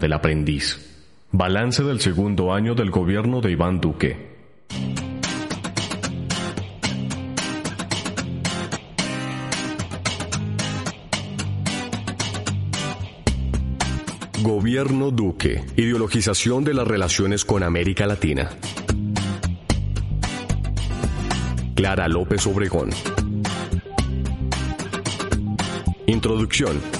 del aprendiz. Balance del segundo año del gobierno de Iván Duque. Gobierno Duque. Ideologización de las relaciones con América Latina. Clara López Obregón. Introducción.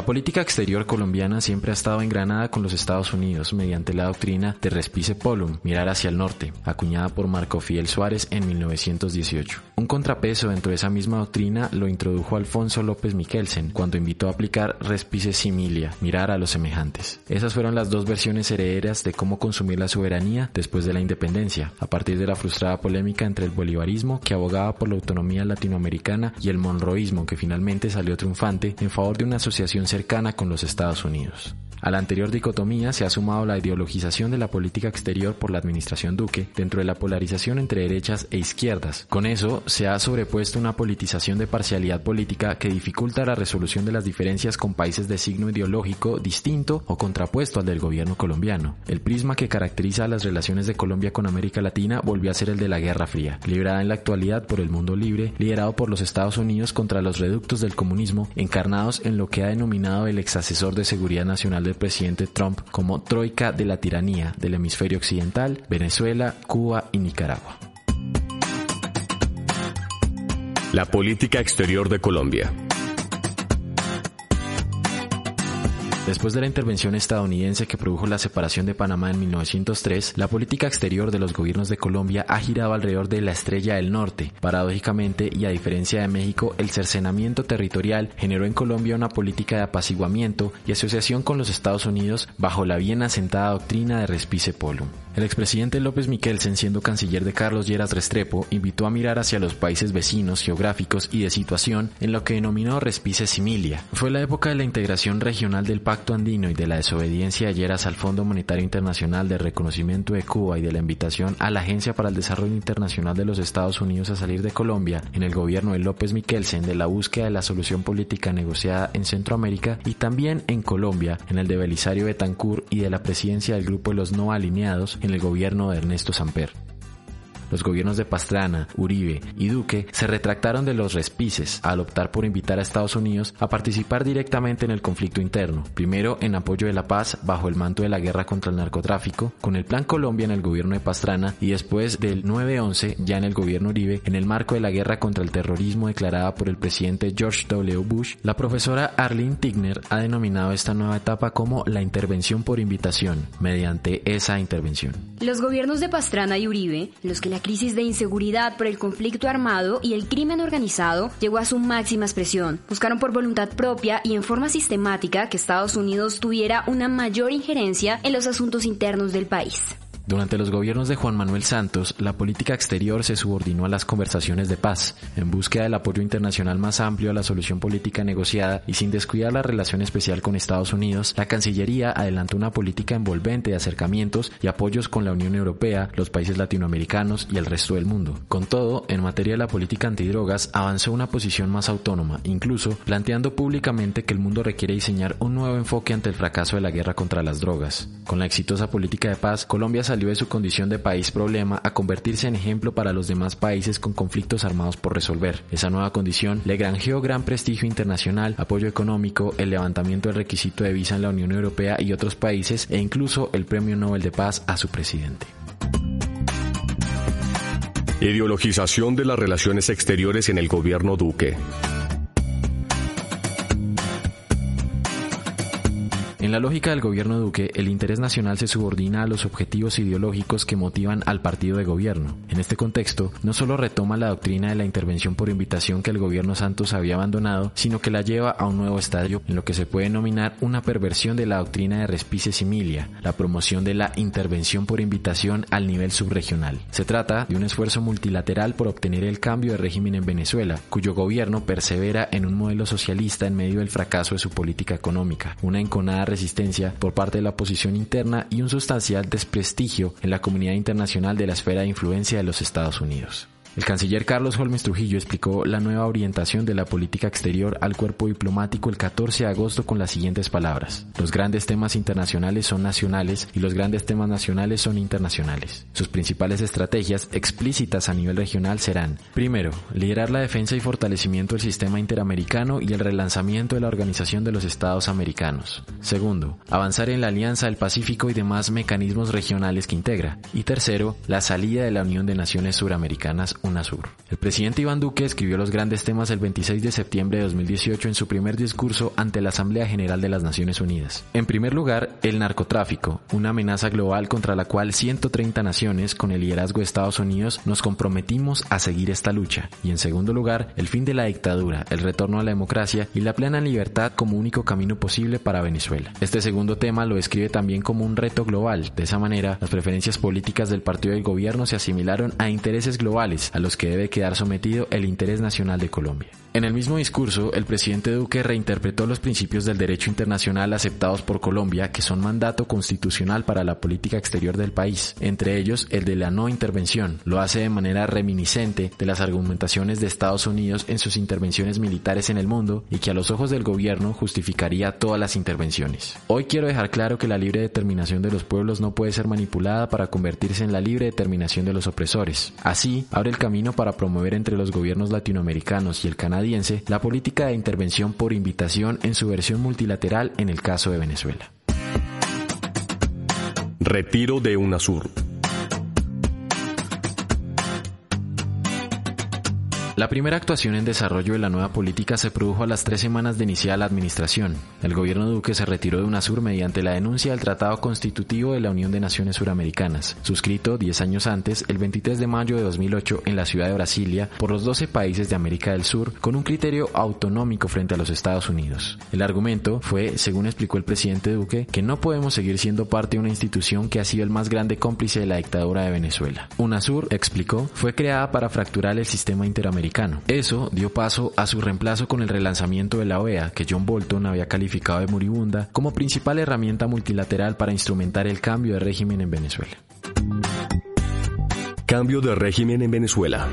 La política exterior colombiana siempre ha estado engranada con los Estados Unidos mediante la doctrina de Respice Polum, mirar hacia el norte, acuñada por Marco Fidel Suárez en 1918. Contrapeso dentro de esa misma doctrina lo introdujo Alfonso López Miquelsen cuando invitó a aplicar Respice Similia, mirar a los semejantes. Esas fueron las dos versiones herederas de cómo consumir la soberanía después de la independencia, a partir de la frustrada polémica entre el bolivarismo que abogaba por la autonomía latinoamericana y el monroísmo que finalmente salió triunfante en favor de una asociación cercana con los Estados Unidos. A la anterior dicotomía se ha sumado la ideologización de la política exterior por la administración Duque dentro de la polarización entre derechas e izquierdas. Con eso se ha sobrepuesto una politización de parcialidad política que dificulta la resolución de las diferencias con países de signo ideológico distinto o contrapuesto al del gobierno colombiano. El prisma que caracteriza las relaciones de Colombia con América Latina volvió a ser el de la Guerra Fría, librada en la actualidad por el mundo libre, liderado por los Estados Unidos contra los reductos del comunismo, encarnados en lo que ha denominado el ex asesor de seguridad nacional del presidente Trump como troika de la tiranía del hemisferio occidental, Venezuela, Cuba y Nicaragua. La política exterior de Colombia. Después de la intervención estadounidense que produjo la separación de Panamá en 1903, la política exterior de los gobiernos de Colombia ha girado alrededor de la estrella del norte. Paradójicamente, y a diferencia de México, el cercenamiento territorial generó en Colombia una política de apaciguamiento y asociación con los Estados Unidos bajo la bien asentada doctrina de Respice Polum. El expresidente López Miquelsen, siendo canciller de Carlos Lleras Restrepo, invitó a mirar hacia los países vecinos, geográficos y de situación en lo que denominó Respice Similia. Fue la época de la integración regional del Pacto Andino y de la desobediencia de Lleras al Fondo Monetario Internacional de Reconocimiento de Cuba y de la invitación a la Agencia para el Desarrollo Internacional de los Estados Unidos a salir de Colombia en el gobierno de López Miquelsen de la búsqueda de la solución política negociada en Centroamérica y también en Colombia en el de Belisario Betancourt y de la presidencia del grupo de los no alineados en el gobierno de Ernesto Samper. Los gobiernos de Pastrana, Uribe y Duque se retractaron de los respices al optar por invitar a Estados Unidos a participar directamente en el conflicto interno, primero en apoyo de la paz bajo el manto de la guerra contra el narcotráfico, con el Plan Colombia en el gobierno de Pastrana y después del 9-11 ya en el gobierno Uribe en el marco de la guerra contra el terrorismo declarada por el presidente George W. Bush. La profesora Arlene Tigner ha denominado esta nueva etapa como la intervención por invitación, mediante esa intervención. Los gobiernos de Pastrana y Uribe, los que la crisis de inseguridad por el conflicto armado y el crimen organizado llegó a su máxima expresión. Buscaron por voluntad propia y en forma sistemática que Estados Unidos tuviera una mayor injerencia en los asuntos internos del país. Durante los gobiernos de Juan Manuel Santos, la política exterior se subordinó a las conversaciones de paz, en búsqueda del apoyo internacional más amplio a la solución política negociada y sin descuidar la relación especial con Estados Unidos, la Cancillería adelantó una política envolvente de acercamientos y apoyos con la Unión Europea, los países latinoamericanos y el resto del mundo. Con todo, en materia de la política antidrogas, avanzó una posición más autónoma, incluso planteando públicamente que el mundo requiere diseñar un nuevo enfoque ante el fracaso de la guerra contra las drogas. Con la exitosa política de paz, Colombia salió de su condición de país problema a convertirse en ejemplo para los demás países con conflictos armados por resolver. Esa nueva condición le granjeó gran prestigio internacional, apoyo económico, el levantamiento del requisito de visa en la Unión Europea y otros países e incluso el Premio Nobel de Paz a su presidente. Ideologización de las relaciones exteriores en el gobierno Duque. La lógica del gobierno Duque, el interés nacional se subordina a los objetivos ideológicos que motivan al partido de gobierno. En este contexto, no solo retoma la doctrina de la intervención por invitación que el gobierno Santos había abandonado, sino que la lleva a un nuevo estadio en lo que se puede denominar una perversión de la doctrina de respice similia, la promoción de la intervención por invitación al nivel subregional. Se trata de un esfuerzo multilateral por obtener el cambio de régimen en Venezuela, cuyo gobierno persevera en un modelo socialista en medio del fracaso de su política económica, una enconada resistencia por parte de la oposición interna y un sustancial desprestigio en la comunidad internacional de la esfera de influencia de los Estados Unidos. El canciller Carlos Holmes Trujillo explicó la nueva orientación de la política exterior al cuerpo diplomático el 14 de agosto con las siguientes palabras. Los grandes temas internacionales son nacionales y los grandes temas nacionales son internacionales. Sus principales estrategias explícitas a nivel regional serán, primero, liderar la defensa y fortalecimiento del sistema interamericano y el relanzamiento de la Organización de los Estados Americanos. Segundo, avanzar en la Alianza del Pacífico y demás mecanismos regionales que integra. Y tercero, la salida de la Unión de Naciones Suramericanas UNASUR. El presidente Iván Duque escribió los grandes temas el 26 de septiembre de 2018 en su primer discurso ante la Asamblea General de las Naciones Unidas. En primer lugar, el narcotráfico, una amenaza global contra la cual 130 naciones, con el liderazgo de Estados Unidos, nos comprometimos a seguir esta lucha. Y en segundo lugar, el fin de la dictadura, el retorno a la democracia y la plena libertad como único camino posible para Venezuela. Este segundo tema lo describe también como un reto global. De esa manera, las preferencias políticas del partido del gobierno se asimilaron a intereses globales a los que debe quedar sometido el interés nacional de Colombia. En el mismo discurso, el presidente Duque reinterpretó los principios del derecho internacional aceptados por Colombia, que son mandato constitucional para la política exterior del país, entre ellos el de la no intervención. Lo hace de manera reminiscente de las argumentaciones de Estados Unidos en sus intervenciones militares en el mundo y que a los ojos del gobierno justificaría todas las intervenciones. Hoy quiero dejar claro que la libre determinación de los pueblos no puede ser manipulada para convertirse en la libre determinación de los opresores. Así, abre el camino para promover entre los gobiernos latinoamericanos y el canadiense la política de intervención por invitación en su versión multilateral en el caso de Venezuela. Retiro de UNASUR. La primera actuación en desarrollo de la nueva política se produjo a las tres semanas de iniciar la administración. El gobierno Duque se retiró de UNASUR mediante la denuncia del Tratado Constitutivo de la Unión de Naciones Suramericanas, suscrito 10 años antes, el 23 de mayo de 2008, en la ciudad de Brasilia, por los 12 países de América del Sur, con un criterio autonómico frente a los Estados Unidos. El argumento fue, según explicó el presidente Duque, que no podemos seguir siendo parte de una institución que ha sido el más grande cómplice de la dictadura de Venezuela. UNASUR, explicó, fue creada para fracturar el sistema interamericano eso dio paso a su reemplazo con el relanzamiento de la OEA, que John Bolton había calificado de moribunda, como principal herramienta multilateral para instrumentar el cambio de régimen en Venezuela. Cambio de régimen en Venezuela.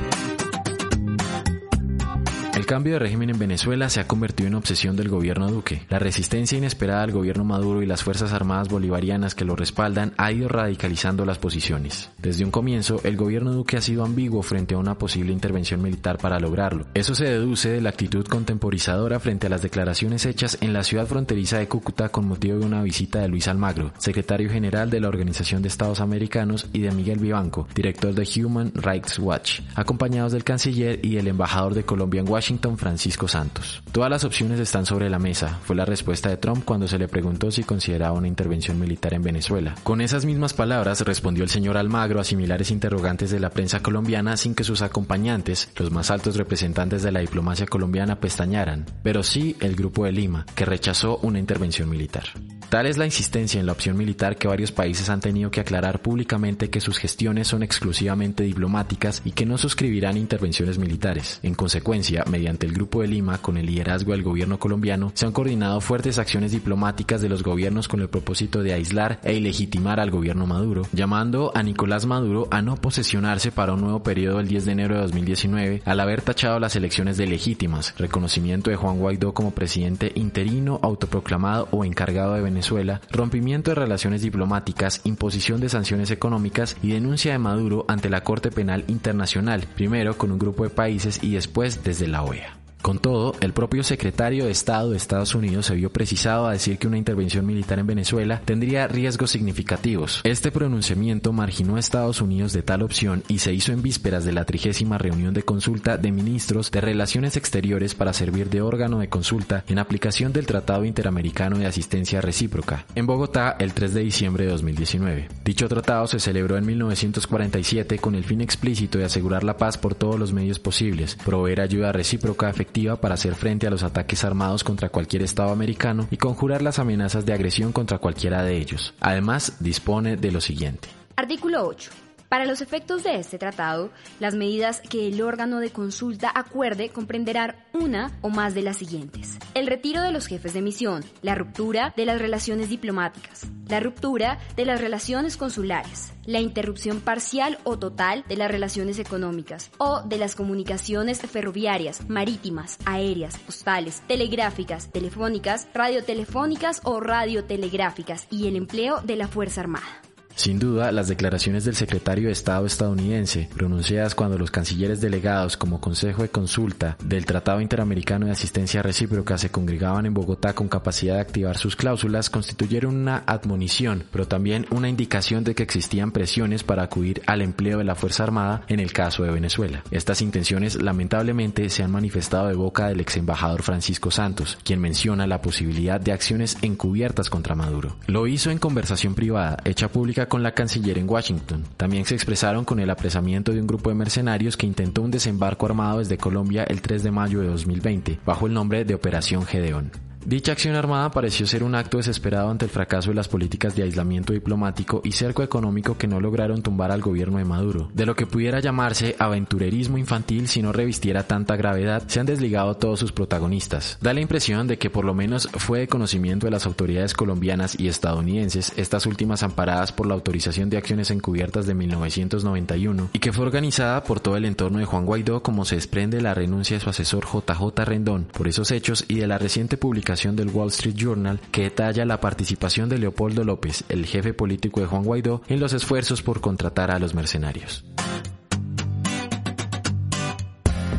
Cambio de régimen en Venezuela se ha convertido en obsesión del gobierno Duque. La resistencia inesperada al gobierno Maduro y las Fuerzas Armadas Bolivarianas que lo respaldan ha ido radicalizando las posiciones. Desde un comienzo, el gobierno Duque ha sido ambiguo frente a una posible intervención militar para lograrlo. Eso se deduce de la actitud contemporizadora frente a las declaraciones hechas en la ciudad fronteriza de Cúcuta con motivo de una visita de Luis Almagro, secretario general de la Organización de Estados Americanos, y de Miguel Vivanco, director de Human Rights Watch, acompañados del canciller y el embajador de Colombia en Washington Washington Francisco Santos. Todas las opciones están sobre la mesa, fue la respuesta de Trump cuando se le preguntó si consideraba una intervención militar en Venezuela. Con esas mismas palabras respondió el señor Almagro a similares interrogantes de la prensa colombiana sin que sus acompañantes, los más altos representantes de la diplomacia colombiana, pestañaran, pero sí el Grupo de Lima, que rechazó una intervención militar. Tal es la insistencia en la opción militar que varios países han tenido que aclarar públicamente que sus gestiones son exclusivamente diplomáticas y que no suscribirán intervenciones militares. En consecuencia, mediante el Grupo de Lima, con el liderazgo del gobierno colombiano, se han coordinado fuertes acciones diplomáticas de los gobiernos con el propósito de aislar e ilegitimar al gobierno Maduro, llamando a Nicolás Maduro a no posesionarse para un nuevo periodo el 10 de enero de 2019, al haber tachado las elecciones de legítimas, reconocimiento de Juan Guaidó como presidente interino, autoproclamado o encargado de Venezuela rompimiento de relaciones diplomáticas, imposición de sanciones económicas y denuncia de Maduro ante la Corte Penal Internacional, primero con un grupo de países y después desde la OEA. Con todo, el propio secretario de Estado de Estados Unidos se vio precisado a decir que una intervención militar en Venezuela tendría riesgos significativos. Este pronunciamiento marginó a Estados Unidos de tal opción y se hizo en vísperas de la trigésima reunión de consulta de ministros de Relaciones Exteriores para servir de órgano de consulta en aplicación del Tratado Interamericano de Asistencia Recíproca, en Bogotá el 3 de diciembre de 2019. Dicho tratado se celebró en 1947 con el fin explícito de asegurar la paz por todos los medios posibles, proveer ayuda recíproca efectiva para hacer frente a los ataques armados contra cualquier Estado americano y conjurar las amenazas de agresión contra cualquiera de ellos. Además, dispone de lo siguiente. Artículo 8. Para los efectos de este tratado, las medidas que el órgano de consulta acuerde comprenderán una o más de las siguientes. El retiro de los jefes de misión, la ruptura de las relaciones diplomáticas, la ruptura de las relaciones consulares, la interrupción parcial o total de las relaciones económicas o de las comunicaciones ferroviarias, marítimas, aéreas, postales, telegráficas, telefónicas, radiotelefónicas o radiotelegráficas y el empleo de la Fuerza Armada. Sin duda, las declaraciones del secretario de Estado estadounidense, pronunciadas cuando los cancilleres delegados como Consejo de Consulta del Tratado Interamericano de Asistencia Recíproca se congregaban en Bogotá con capacidad de activar sus cláusulas, constituyeron una admonición, pero también una indicación de que existían presiones para acudir al empleo de la Fuerza Armada en el caso de Venezuela. Estas intenciones lamentablemente se han manifestado de boca del ex embajador Francisco Santos, quien menciona la posibilidad de acciones encubiertas contra Maduro. Lo hizo en conversación privada, hecha pública con la canciller en Washington. También se expresaron con el apresamiento de un grupo de mercenarios que intentó un desembarco armado desde Colombia el 3 de mayo de 2020, bajo el nombre de Operación Gedeón. Dicha acción armada pareció ser un acto desesperado ante el fracaso de las políticas de aislamiento diplomático y cerco económico que no lograron tumbar al gobierno de Maduro. De lo que pudiera llamarse aventurerismo infantil si no revistiera tanta gravedad, se han desligado todos sus protagonistas. Da la impresión de que por lo menos fue de conocimiento de las autoridades colombianas y estadounidenses, estas últimas amparadas por la autorización de acciones encubiertas de 1991, y que fue organizada por todo el entorno de Juan Guaidó como se desprende la renuncia de su asesor JJ Rendón por esos hechos y de la reciente publicación del Wall Street Journal que detalla la participación de Leopoldo López, el jefe político de Juan Guaidó, en los esfuerzos por contratar a los mercenarios.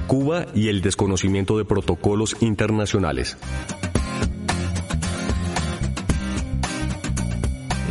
Cuba y el desconocimiento de protocolos internacionales.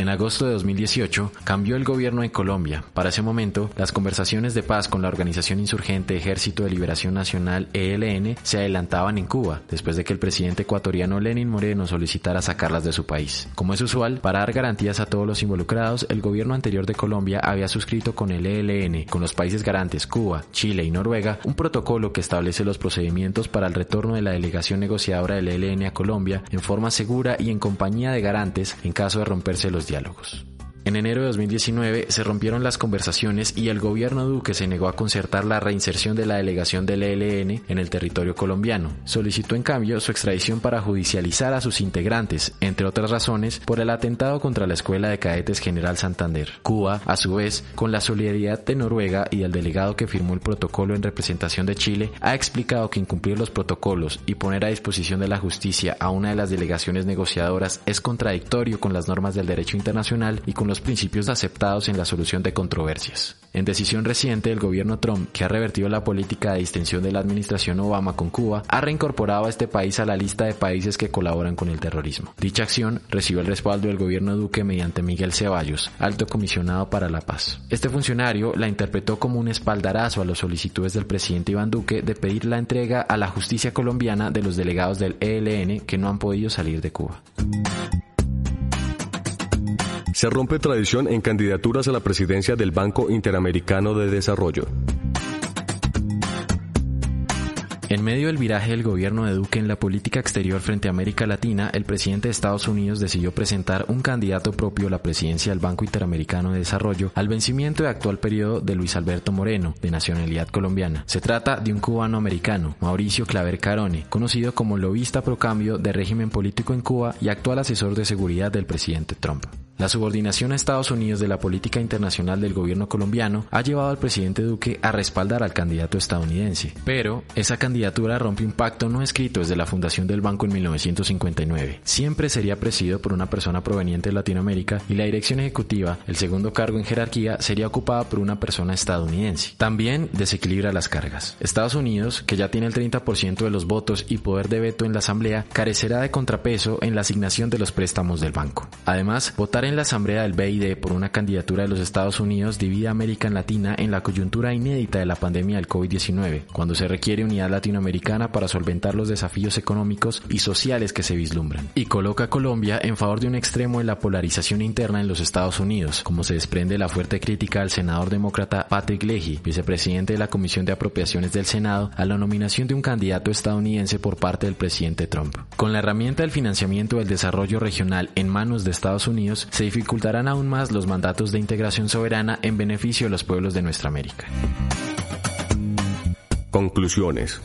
En agosto de 2018 cambió el gobierno en Colombia. Para ese momento, las conversaciones de paz con la organización insurgente Ejército de Liberación Nacional ELN se adelantaban en Cuba, después de que el presidente ecuatoriano Lenin Moreno solicitara sacarlas de su país. Como es usual, para dar garantías a todos los involucrados, el gobierno anterior de Colombia había suscrito con el ELN, con los países garantes Cuba, Chile y Noruega, un protocolo que establece los procedimientos para el retorno de la delegación negociadora del ELN a Colombia en forma segura y en compañía de garantes en caso de romperse los diálogos diálogos. En enero de 2019 se rompieron las conversaciones y el gobierno Duque se negó a concertar la reinserción de la delegación del ELN en el territorio colombiano. Solicitó en cambio su extradición para judicializar a sus integrantes, entre otras razones, por el atentado contra la Escuela de Cadetes General Santander. Cuba, a su vez, con la solidaridad de Noruega y del delegado que firmó el protocolo en representación de Chile, ha explicado que incumplir los protocolos y poner a disposición de la justicia a una de las delegaciones negociadoras es contradictorio con las normas del derecho internacional y con los principios aceptados en la solución de controversias. En decisión reciente, el gobierno Trump, que ha revertido la política de distensión de la administración Obama con Cuba, ha reincorporado a este país a la lista de países que colaboran con el terrorismo. Dicha acción recibió el respaldo del gobierno Duque mediante Miguel Ceballos, alto comisionado para la paz. Este funcionario la interpretó como un espaldarazo a las solicitudes del presidente Iván Duque de pedir la entrega a la justicia colombiana de los delegados del ELN que no han podido salir de Cuba. Se rompe tradición en candidaturas a la presidencia del Banco Interamericano de Desarrollo. En medio del viraje del gobierno de Duque en la política exterior frente a América Latina, el presidente de Estados Unidos decidió presentar un candidato propio a la presidencia del Banco Interamericano de Desarrollo al vencimiento de actual periodo de Luis Alberto Moreno, de nacionalidad colombiana. Se trata de un cubano americano, Mauricio Claver Carone, conocido como lobista pro cambio de régimen político en Cuba y actual asesor de seguridad del presidente Trump. La subordinación a Estados Unidos de la política internacional del gobierno colombiano ha llevado al presidente Duque a respaldar al candidato estadounidense. Pero esa candidatura rompe un pacto no escrito desde la fundación del banco en 1959. Siempre sería presidido por una persona proveniente de Latinoamérica y la dirección ejecutiva, el segundo cargo en jerarquía, sería ocupada por una persona estadounidense. También desequilibra las cargas. Estados Unidos, que ya tiene el 30% de los votos y poder de veto en la Asamblea, carecerá de contrapeso en la asignación de los préstamos del banco. Además, votar en la Asamblea del BID por una candidatura de los Estados Unidos divide a América Latina en la coyuntura inédita de la pandemia del COVID-19, cuando se requiere unidad latinoamericana para solventar los desafíos económicos y sociales que se vislumbran, y coloca a Colombia en favor de un extremo en la polarización interna en los Estados Unidos, como se desprende la fuerte crítica al senador demócrata Patrick Leahy, vicepresidente de la Comisión de Apropiaciones del Senado, a la nominación de un candidato estadounidense por parte del presidente Trump. Con la herramienta del financiamiento del desarrollo regional en manos de Estados Unidos, se dificultarán aún más los mandatos de integración soberana en beneficio de los pueblos de nuestra América. Conclusiones.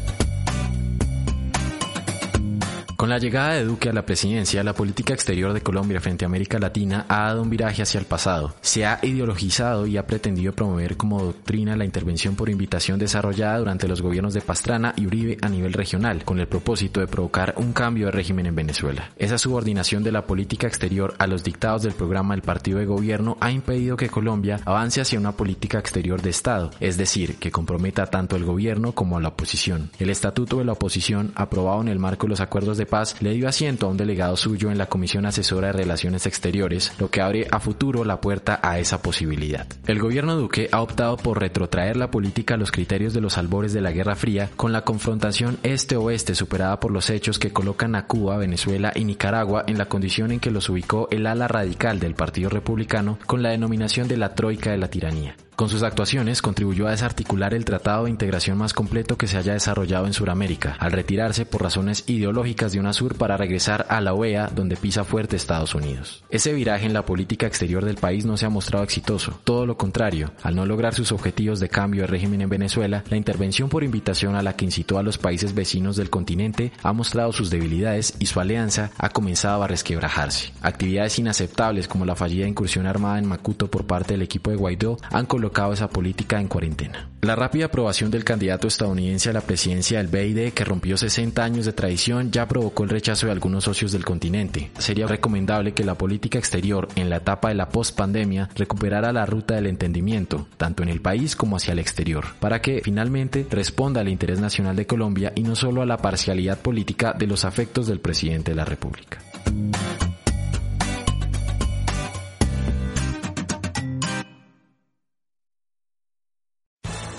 Con la llegada de Duque a la presidencia, la política exterior de Colombia frente a América Latina ha dado un viraje hacia el pasado. Se ha ideologizado y ha pretendido promover como doctrina la intervención por invitación desarrollada durante los gobiernos de Pastrana y Uribe a nivel regional, con el propósito de provocar un cambio de régimen en Venezuela. Esa subordinación de la política exterior a los dictados del programa del partido de gobierno ha impedido que Colombia avance hacia una política exterior de Estado, es decir, que comprometa tanto al gobierno como a la oposición. El Estatuto de la Oposición, aprobado en el marco de los acuerdos de Paz le dio asiento a un delegado suyo en la Comisión Asesora de Relaciones Exteriores, lo que abre a futuro la puerta a esa posibilidad. El gobierno Duque ha optado por retrotraer la política a los criterios de los albores de la Guerra Fría con la confrontación este-oeste superada por los hechos que colocan a Cuba, Venezuela y Nicaragua en la condición en que los ubicó el ala radical del Partido Republicano con la denominación de la Troika de la Tiranía. Con sus actuaciones contribuyó a desarticular el tratado de integración más completo que se haya desarrollado en Sudamérica, al retirarse por razones ideológicas de UNASUR para regresar a la OEA donde pisa fuerte Estados Unidos. Ese viraje en la política exterior del país no se ha mostrado exitoso, todo lo contrario, al no lograr sus objetivos de cambio de régimen en Venezuela, la intervención por invitación a la que incitó a los países vecinos del continente ha mostrado sus debilidades y su alianza ha comenzado a resquebrajarse. Actividades inaceptables como la fallida incursión armada en Macuto por parte del equipo de Guaidó han colocado esa política en cuarentena. La rápida aprobación del candidato estadounidense a la presidencia del BID, que rompió 60 años de tradición, ya provocó el rechazo de algunos socios del continente. Sería recomendable que la política exterior en la etapa de la post-pandemia recuperara la ruta del entendimiento, tanto en el país como hacia el exterior, para que finalmente responda al interés nacional de Colombia y no solo a la parcialidad política de los afectos del presidente de la República.